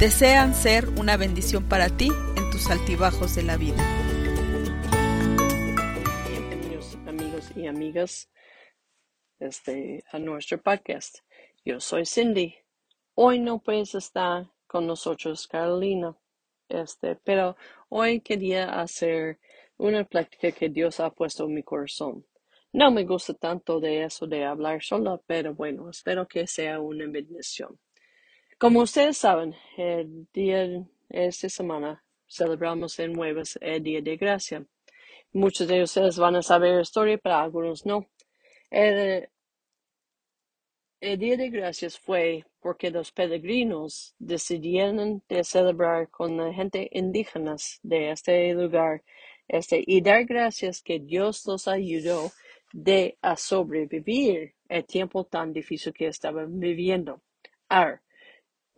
Desean ser una bendición para ti en tus altibajos de la vida. Bienvenidos amigos y amigas este, a nuestro podcast. Yo soy Cindy. Hoy no puedes estar con nosotros, Carolina. Este, pero hoy quería hacer una práctica que Dios ha puesto en mi corazón. No me gusta tanto de eso de hablar sola, pero bueno, espero que sea una bendición. Como ustedes saben, el día de esta semana celebramos en Nuevas el Día de Gracia. Muchos de ustedes van a saber la historia, pero algunos no. El, Día de Gracias fue porque los peregrinos decidieron de celebrar con la gente indígena de este lugar este, y dar gracias que Dios los ayudó de a sobrevivir el tiempo tan difícil que estaban viviendo. Ahora,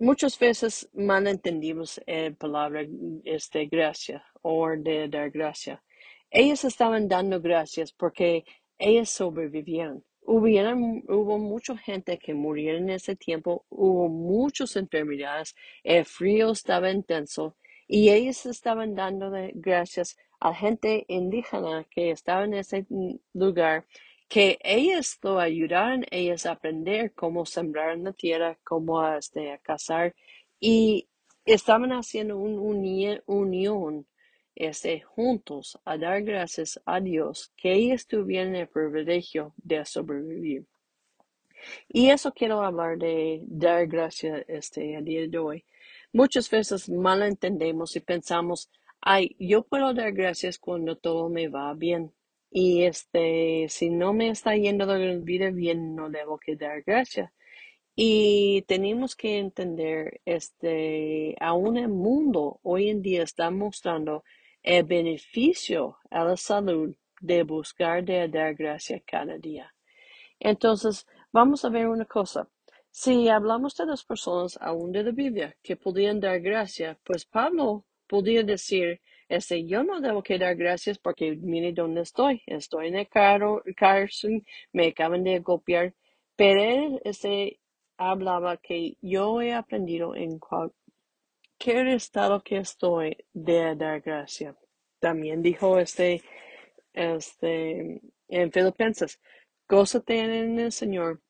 muchas veces mal entendimos la palabra este, gracia o de dar gracia. Ellos estaban dando gracias porque ellos sobrevivieron. hubo mucha gente que murió en ese tiempo, hubo muchas enfermedades, el frío estaba intenso y ellos estaban dando gracias a gente indígena que estaba en ese lugar, que ellos lo ayudaron ellos a aprender cómo sembrar en la tierra, cómo este, a cazar y estaban haciendo una unión este, juntos a dar gracias a Dios que ellos tuvieron el privilegio de sobrevivir. Y eso quiero hablar de dar gracias este, a día de hoy. Muchas veces mal entendemos y pensamos, ay, yo puedo dar gracias cuando todo me va bien. Y este, si no me está yendo la vida bien, no debo que dar gracias. Y tenemos que entender, este, aún el mundo hoy en día está mostrando el beneficio a la salud de buscar de dar gracias cada día. Entonces, vamos a ver una cosa. Si hablamos de las personas aún de la Biblia que podían dar gracias, pues Pablo podía decir, este, yo no debo que dar gracias porque mire dónde estoy. Estoy en el carro, cárcel, me acaban de golpear. Pero él este, hablaba que yo he aprendido en cualquier estado que estoy de dar gracias. También dijo este, este, en Filipenses, gózate en el Señor.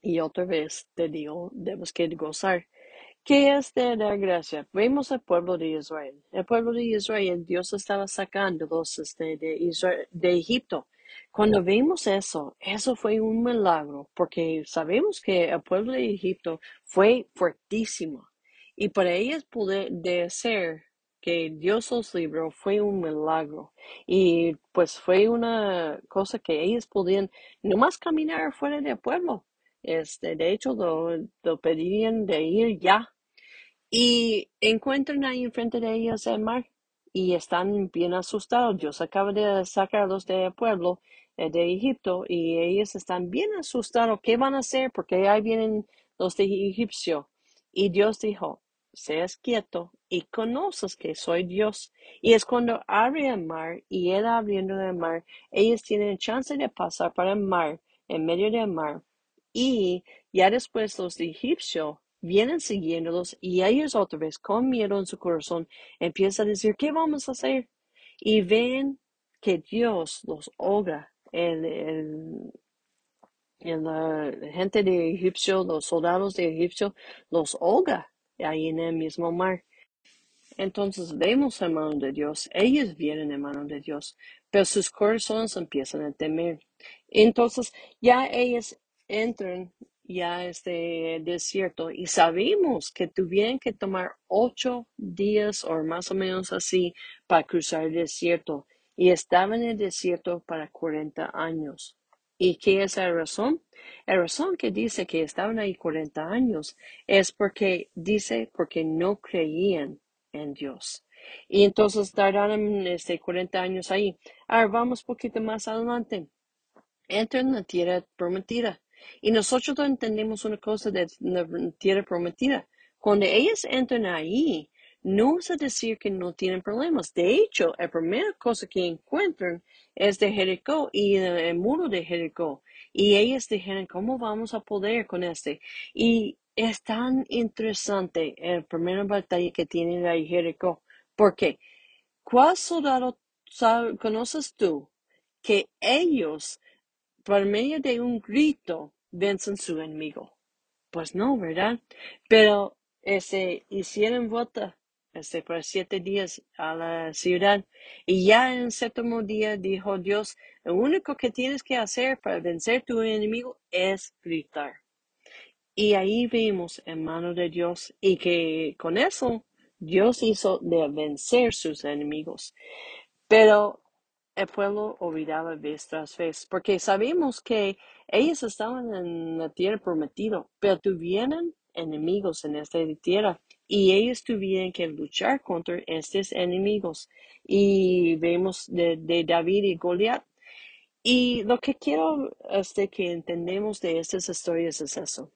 Y otra vez te digo, debes que gozar. ¿Qué es de dar gracia? Vemos al pueblo de Israel. El pueblo de Israel, Dios estaba sacándolos este, de, de Egipto. Cuando vemos eso, eso fue un milagro, porque sabemos que el pueblo de Egipto fue fuertísimo. Y para ellos poder ser que Dios los libró fue un milagro. Y pues fue una cosa que ellos podían nomás caminar fuera del pueblo. Este, de hecho, lo, lo pedían de ir ya. Y encuentran ahí enfrente de ellos el mar y están bien asustados. Dios acaba de sacarlos del pueblo eh, de Egipto y ellos están bien asustados. ¿Qué van a hacer? Porque ahí vienen los de Egipcio. Y Dios dijo, seas quieto y conoces que soy Dios. Y es cuando abre el mar y Él abriendo el mar, ellos tienen chance de pasar para el mar, en medio del mar. Y ya después los de Egipcio vienen siguiéndolos y ellos otra vez con miedo en su corazón empiezan a decir, ¿qué vamos a hacer? Y ven que Dios los oga. El, la gente de Egipcio, los soldados de Egipcio, los oga ahí en el mismo mar. Entonces vemos la mano de Dios, ellos vienen en mano de Dios, pero sus corazones empiezan a temer. Entonces ya ellos entran ya este desierto y sabemos que tuvieron que tomar ocho días o más o menos así para cruzar el desierto y estaban en el desierto para 40 años. ¿Y qué es la razón? La razón que dice que estaban ahí 40 años es porque dice porque no creían en Dios. Y entonces tardaron este 40 años ahí. Ahora vamos un poquito más adelante. Entran en la tierra prometida. Y nosotros entendemos una cosa de la tierra prometida. Cuando ellos entran ahí, no es decir que no tienen problemas. De hecho, la primera cosa que encuentran es de Jericó y el, muro de Jericó. Y ellos dijeron, ¿cómo vamos a poder con este? Y es tan interesante la primera batalla que tienen ahí Jericó. Porque, ¿cuál soldado conoces tú que ellos, por medio de un grito, vencen su enemigo? Pues no, ¿verdad? Pero ese, hicieron vuelta este, por siete días a la ciudad. Y ya en el séptimo día dijo Dios, lo único que tienes que hacer para vencer tu enemigo es gritar. Y ahí vimos en mano de Dios y que con eso Dios hizo de vencer sus enemigos. Pero el pueblo olvidaba vez tras vez, porque sabemos que ellos estaban en la tierra prometida, pero tuvieron enemigos en esta tierra y ellos tuvieron que luchar contra estos enemigos. Y vemos de, David y Goliat. Y lo que quiero este, que entendemos de estas historias es eso.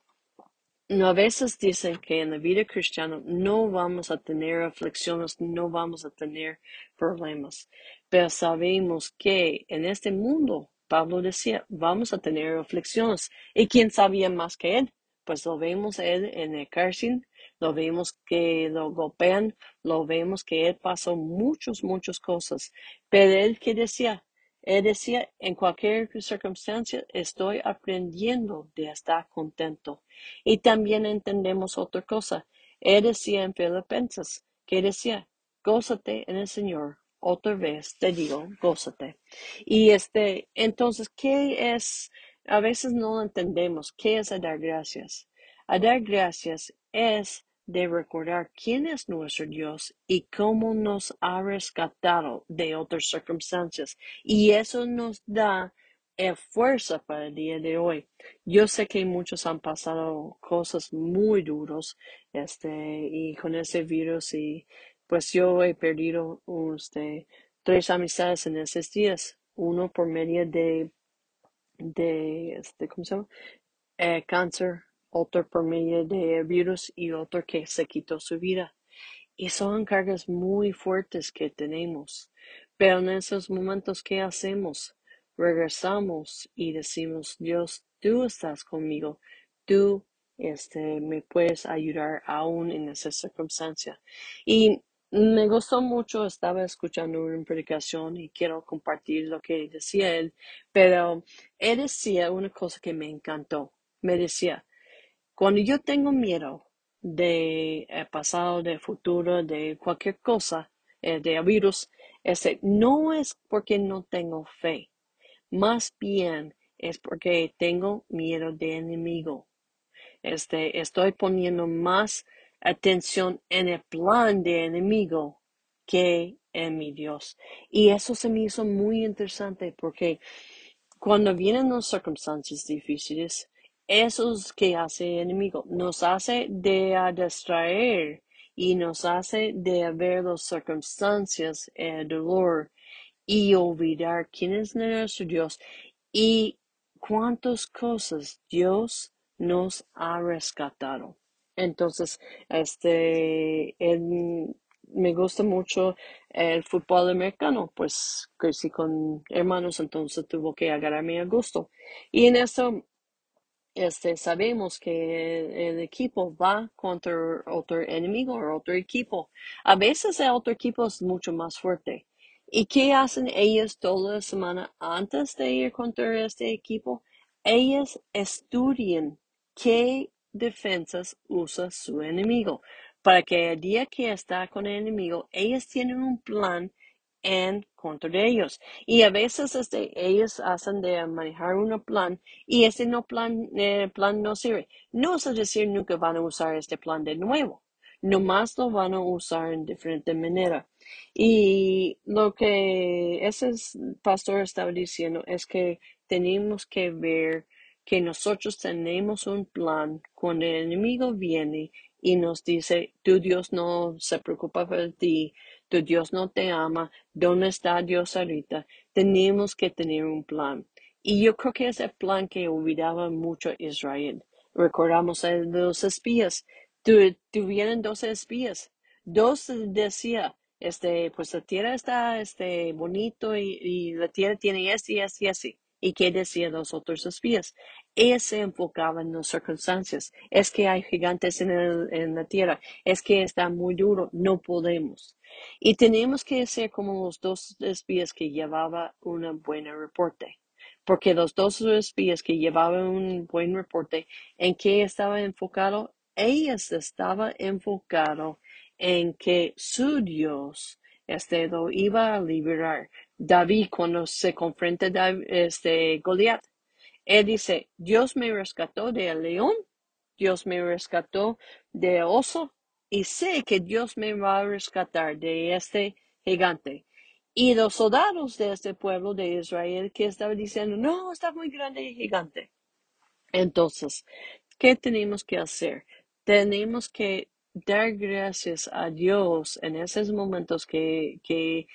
No, a veces dicen que en la vida cristiana no vamos a tener aflicciones, no vamos a tener problemas, pero sabemos que en este mundo, Pablo decía, vamos a tener aflicciones. ¿Y quién sabía más que él? Pues lo vemos él en el cárcel, lo vemos que lo golpean, lo vemos que él pasó muchas, muchas cosas. Pero él que decía, él decía, en cualquier circunstancia estoy aprendiendo de estar contento. Y también entendemos otra cosa. Él decía en Filipenses, que decía, gózate en el Señor. Otra vez te digo, gózate. Y este, entonces, ¿qué es? A veces no entendemos. ¿Qué es a dar gracias? A dar gracias es de recordar quién es nuestro Dios y cómo nos ha rescatado de otras circunstancias. Y eso nos da fuerza para el día de hoy. Yo sé que muchos han pasado cosas muy duras este, y con ese virus y pues yo he perdido este, tres amistades en esos días. Uno por medio de, de este, ¿cómo se llama? Eh, cáncer otro por medio de virus y otro que se quitó su vida. Y son cargas muy fuertes que tenemos. Pero en esos momentos, ¿qué hacemos? Regresamos y decimos, Dios, tú estás conmigo. Tú este, me puedes ayudar aún en esa circunstancia. Y me gustó mucho, estaba escuchando una predicación y quiero compartir lo que decía él, pero él decía una cosa que me encantó. Me decía, cuando yo tengo miedo de eh, pasado, de futuro, de cualquier cosa, eh, de virus, ese, no es porque no tengo fe, más bien es porque tengo miedo de enemigo. Este, estoy poniendo más atención en el plan de enemigo que en mi Dios. Y eso se me hizo muy interesante porque cuando vienen las circunstancias difíciles, eso es que hace enemigo. Nos hace de distraer y nos hace de ver las circunstancias, el dolor y olvidar quién es nuestro Dios y cuántas cosas Dios nos ha rescatado. Entonces, este, me gusta mucho el fútbol americano, pues crecí con hermanos, entonces tuvo que agarrarme a gusto. Y en eso este, sabemos que el equipo va contra otro enemigo o otro equipo. A veces el otro equipo es mucho más fuerte. ¿Y qué hacen ellos toda la semana antes de ir contra este equipo? Ellos estudian qué defensas usa su enemigo para que el día que está con el enemigo, ellos tienen un plan en contra de ellos. Y a veces este, ellos hacen de manejar un plan y ese no plan, eh, plan no sirve. No es decir, nunca van a usar este plan de nuevo. Nomás lo van a usar en diferente manera. Y lo que ese pastor estaba diciendo es que tenemos que ver que nosotros tenemos un plan cuando el enemigo viene y nos dice, tu Dios no se preocupa por ti, tu Dios no te ama, ¿dónde está Dios ahorita? Tenemos que tener un plan. Y yo creo que es el plan que olvidaba mucho Israel. Recordamos a los espías. tuvieron dos espías. Dos decía, este, pues la tierra está, este, bonito y, la tierra tiene este y este y así. ¿Y qué decían los otros espías? Ellos se enfocaban en las circunstancias. Es que hay gigantes en, la tierra. Es que está muy duro. No podemos. Y tenemos que ser como los dos espías que llevaban un buen reporte. Porque los dos espías que llevaban un buen reporte, ¿en qué estaba enfocado? Ellos estaban enfocados en que su Dios este, lo iba a liberar. David cuando se confronta este Goliat, él dice, Dios me rescató del león, Dios me rescató de oso y sé que Dios me va a rescatar de este gigante. Y los soldados de este pueblo de Israel que estaban diciendo, no, está muy grande el gigante. Entonces, ¿qué tenemos que hacer? Tenemos que dar gracias a Dios en esos momentos que, que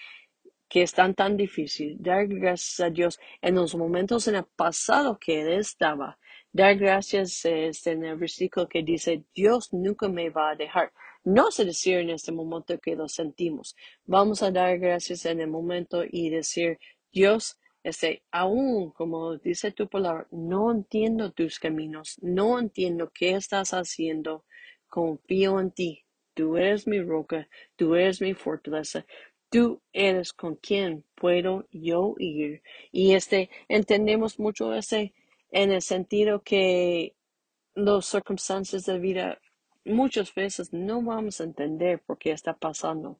que están tan difícil. Dar gracias a Dios en los momentos en el pasado que Él estaba. Dar gracias este, en el versículo que dice, Dios nunca me va a dejar. No se decir en este momento que lo sentimos. Vamos a dar gracias en el momento y decir, Dios, este, aún como dice tu palabra, no entiendo tus caminos, no entiendo qué estás haciendo, confío en ti. Tú eres mi roca, tú eres mi fortaleza. Tú eres con quien puedo yo ir. Y este, entendemos mucho ese en el sentido que las circunstancias de vida muchas veces no vamos a entender por qué está pasando.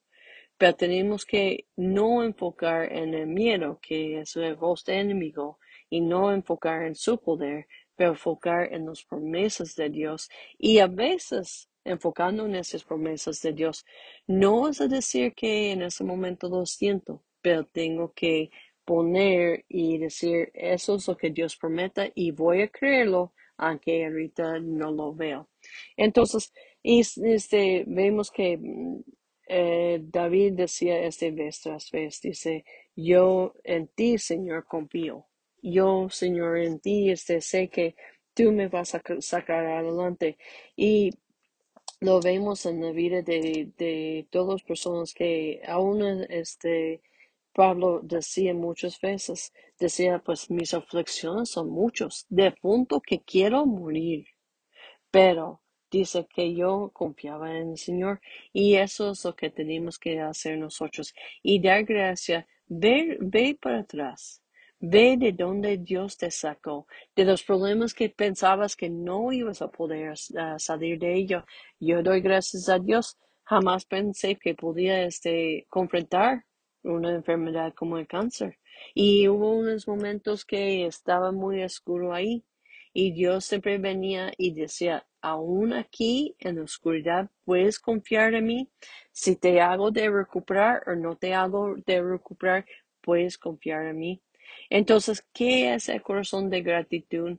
Pero tenemos que no enfocar en el miedo, que es el de enemigo, y no enfocar en su poder, pero enfocar en las promesas de Dios. Y a veces enfocando en esas promesas de Dios. No es a decir que en ese momento lo siento, pero tengo que poner y decir eso es lo que Dios prometa y voy a creerlo aunque ahorita no lo veo. Entonces, este, vemos que mm, eh, David decía este vez tras vez, dice, yo en ti, Señor, confío. Yo, Señor, en ti, este, sé que tú me vas a sacar adelante. Y lo vemos en la vida de, de todas las personas que aún este Pablo decía muchas veces, decía pues mis aflicciones son muchos, de punto que quiero morir, pero dice que yo confiaba en el Señor y eso es lo que tenemos que hacer nosotros. Y dar gracia, ve, ve para atrás Ve de dónde Dios te sacó, de los problemas que pensabas que no ibas a poder salir de ello. Yo doy gracias a Dios. Jamás pensé que podía este, confrontar una enfermedad como el cáncer. Y hubo unos momentos que estaba muy oscuro ahí. Y Dios siempre venía y decía, aún aquí en la oscuridad puedes confiar en mí. Si te hago de recuperar o no te hago de recuperar, puedes confiar en mí. Entonces, ¿qué es el corazón de gratitud?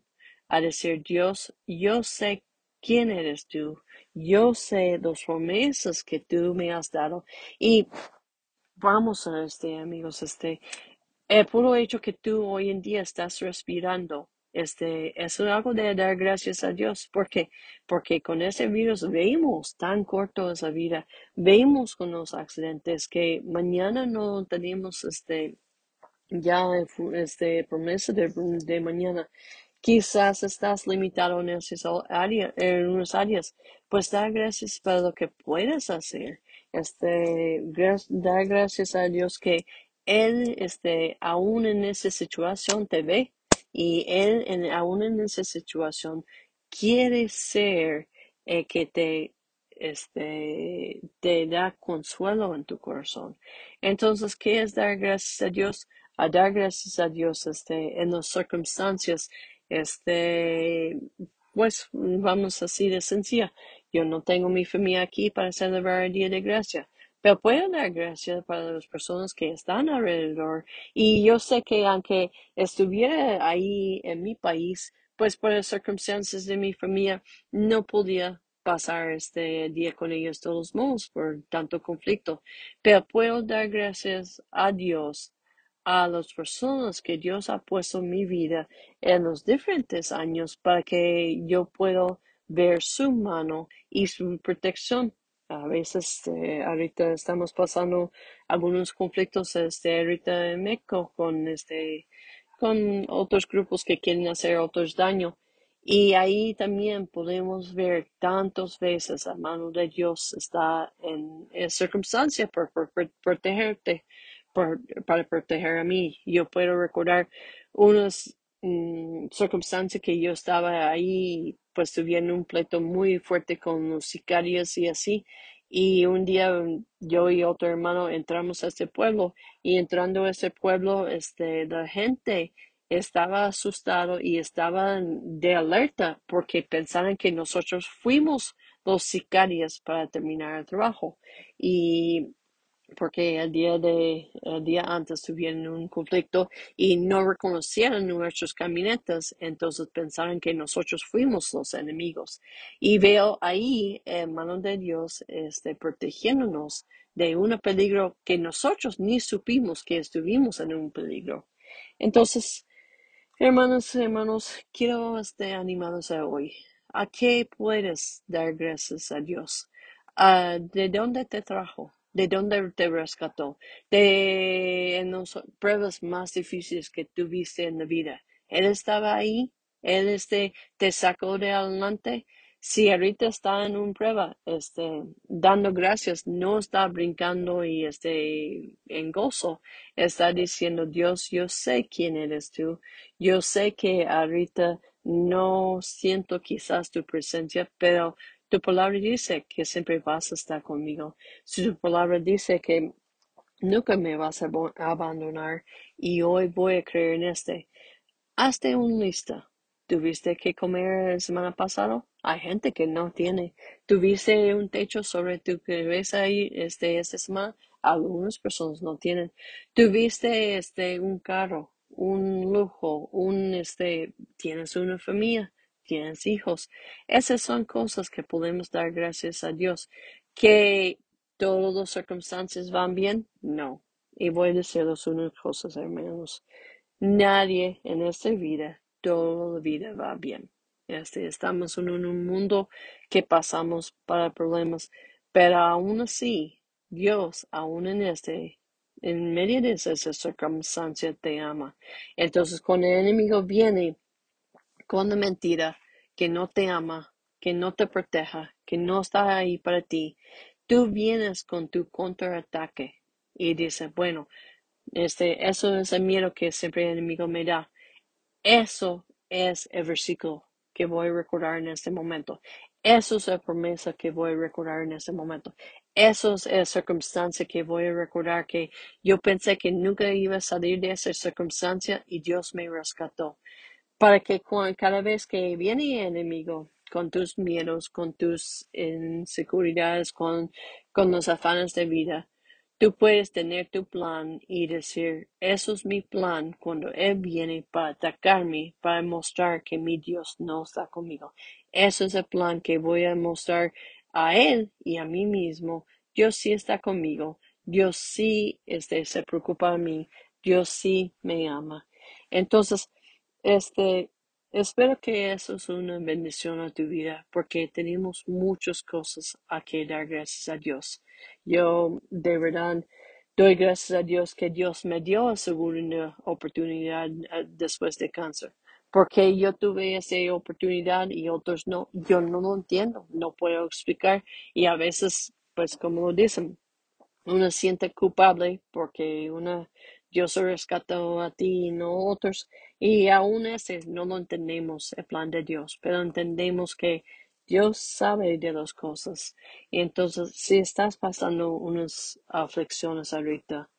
A decir, Dios, yo sé quién eres tú, yo sé las promesas que tú me has dado y vamos a este, amigos, este, el puro hecho que tú hoy en día estás respirando, este, es algo de dar gracias a Dios. ¿Por qué? Porque con ese virus vemos tan corto esa vida, vemos con los accidentes que mañana no tenemos este, ya este, promesa de, de mañana. Quizás estás limitado en esas áreas, en unas áreas, pues da gracias para lo que puedes hacer. Este, dar gracias a Dios que Él, este, aún en esa situación te ve y Él, en, aún en esa situación, quiere ser el que te, este, te da consuelo en tu corazón. Entonces, ¿qué es dar gracias a Dios? A dar gracias a Dios este, en las circunstancias, este, pues vamos así de sencilla. Yo no tengo mi familia aquí para celebrar el Día de Gracia, pero puedo dar gracias para las personas que están alrededor. Y yo sé que aunque estuviera ahí en mi país, pues por las circunstancias de mi familia, no podía pasar este día con ellos todos modos por tanto conflicto. Pero puedo dar gracias a Dios a las personas que Dios ha puesto en mi vida en los diferentes años para que yo pueda ver su mano y su protección. A veces, eh, ahorita estamos pasando algunos conflictos, este, ahorita en México con este, con otros grupos que quieren hacer otros daño. Y ahí también podemos ver tantas veces la mano de Dios está en, en circunstancia por, por protegerte para proteger a mí. Yo puedo recordar unas mm, circunstancias que yo estaba ahí, pues tuviendo un pleito muy fuerte con los sicarios y así. Y un día mm, yo y otro hermano entramos a este pueblo y entrando a ese pueblo, este, la gente estaba asustado y estaba de alerta porque pensaban que nosotros fuimos los sicarios para terminar el trabajo. Y porque el día de día antes tuvieron un conflicto y no reconocieron nuestros camionetas, entonces pensaron que nosotros fuimos los enemigos. Y veo ahí, en mano de Dios, este, protegiéndonos de un peligro que nosotros ni supimos que estuvimos en un peligro. Entonces, hermanos, hermanos, quiero este, animados hoy. ¿A qué puedes dar gracias a Dios? Uh, ¿De dónde te trajo? De dónde te rescató, de las pruebas más difíciles que tuviste en la vida. Él estaba ahí, él este, te sacó de adelante. Si ahorita está en una prueba, este, dando gracias, no está brincando y este, en gozo, está diciendo, Dios, yo sé quién eres tú, yo sé que ahorita no siento quizás tu presencia, pero tu palabra dice que siempre vas a estar conmigo. Tu palabra dice que nunca me vas a abandonar y hoy voy a creer en este. Hazte un lista. ¿Tuviste que comer la semana pasada? Hay gente que no tiene. ¿Tuviste un techo sobre tu cabeza este, esta semana? Algunas personas no tienen. ¿Tuviste este, un carro, un lujo, un, este, tienes una familia? Tienes hijos. Esas son cosas que podemos dar gracias a Dios. ¿Que todas las circunstancias van bien? No. Y voy a decirles unas cosas, hermanos. Nadie en esta vida, toda la vida va bien. Este, estamos en un mundo que pasamos para problemas, pero aún así, Dios, aún en este, en medio de esa circunstancia, te ama. Entonces, cuando el enemigo viene la mentira, que no te ama, que no te proteja, que no está ahí para ti, tú vienes con tu contraataque y dices, bueno, este, eso es el miedo que siempre el enemigo me da. Eso es el versículo que voy a recordar en este momento. Eso es la promesa que voy a recordar en este momento. Eso es la circunstancia que voy a recordar que yo pensé que nunca iba a salir de esa circunstancia y Dios me rescató para que cada vez que viene el enemigo con tus miedos, con tus inseguridades, con, con los afanes de vida, tú puedes tener tu plan y decir, eso es mi plan cuando Él viene para atacarme, para mostrar que mi Dios no está conmigo. Ese es el plan que voy a mostrar a Él y a mí mismo. Dios sí está conmigo. Dios sí este, se preocupa de mí. Dios sí me ama. Entonces, este, espero que eso es una bendición a tu vida porque tenemos muchas cosas a que dar gracias a Dios. Yo de verdad doy gracias a Dios que Dios me dio esa una oportunidad eh, después de cáncer. Porque yo tuve esa oportunidad y otros no. Yo no lo entiendo, no puedo explicar. Y a veces, pues como dicen, uno siente culpable porque una Dios rescató a ti y no otros. Y aún ese no lo entendemos, el plan de Dios, pero entendemos que Dios sabe de las cosas. Y entonces, si estás pasando unas aflicciones ahorita,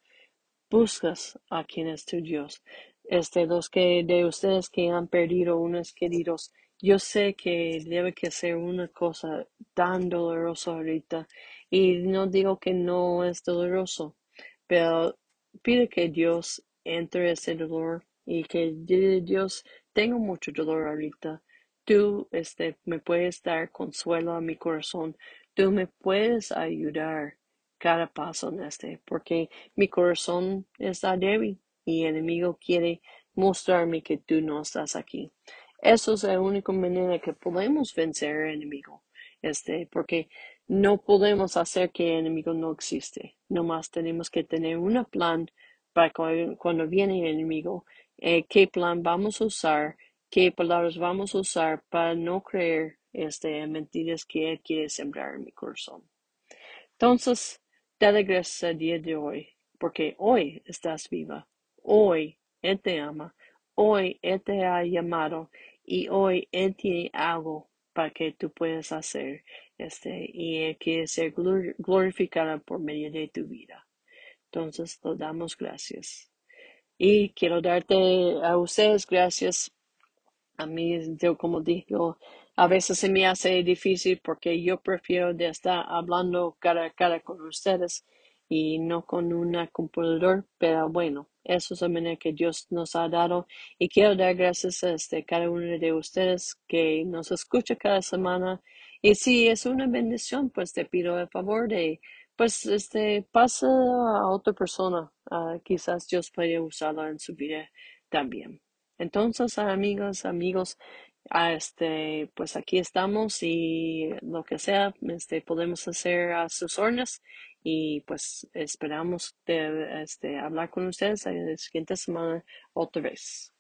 buscas a quien es tu Dios. Este, los que de ustedes que han perdido unos queridos, yo sé que debe que ser una cosa tan dolorosa ahorita Y no digo que no es doloroso, pero pide que Dios entre ese dolor y que Dios tengo mucho dolor ahorita. Tú este, me puedes dar consuelo a mi corazón. Tú me puedes ayudar cada paso en este, porque mi corazón está débil y el enemigo quiere mostrarme que tú no estás aquí. Eso es la única manera que podemos vencer al enemigo, este, porque no podemos hacer que el enemigo no existe. Nomás tenemos que tener un plan para cuando viene el enemigo, eh, qué plan vamos a usar, qué palabras vamos a usar para no creer este, mentiras que él quiere sembrar en mi corazón. Entonces, dale gracias al día de hoy, porque hoy estás viva, hoy él te ama, hoy él te ha llamado y hoy él tiene algo para que tú puedas hacer este y él quiere ser glorificado por medio de tu vida. Entonces, lo damos gracias. Y quiero darte a ustedes gracias. A mí, yo como digo, a veces se me hace difícil porque yo prefiero de estar hablando cara a cara con ustedes y no con una computador, pero bueno, eso es la manera que Dios nos ha dado y quiero dar gracias a este, cada uno de ustedes que nos escucha cada semana y si es una bendición, pues te pido el favor de pues este pasa a otra persona. Uh, quizás Dios puede usarla en su vida también. Entonces, amigos, amigos, este, pues aquí estamos y lo que sea, este, podemos hacer a sus órdenes y pues esperamos de, este, hablar con ustedes la siguiente semana otra vez.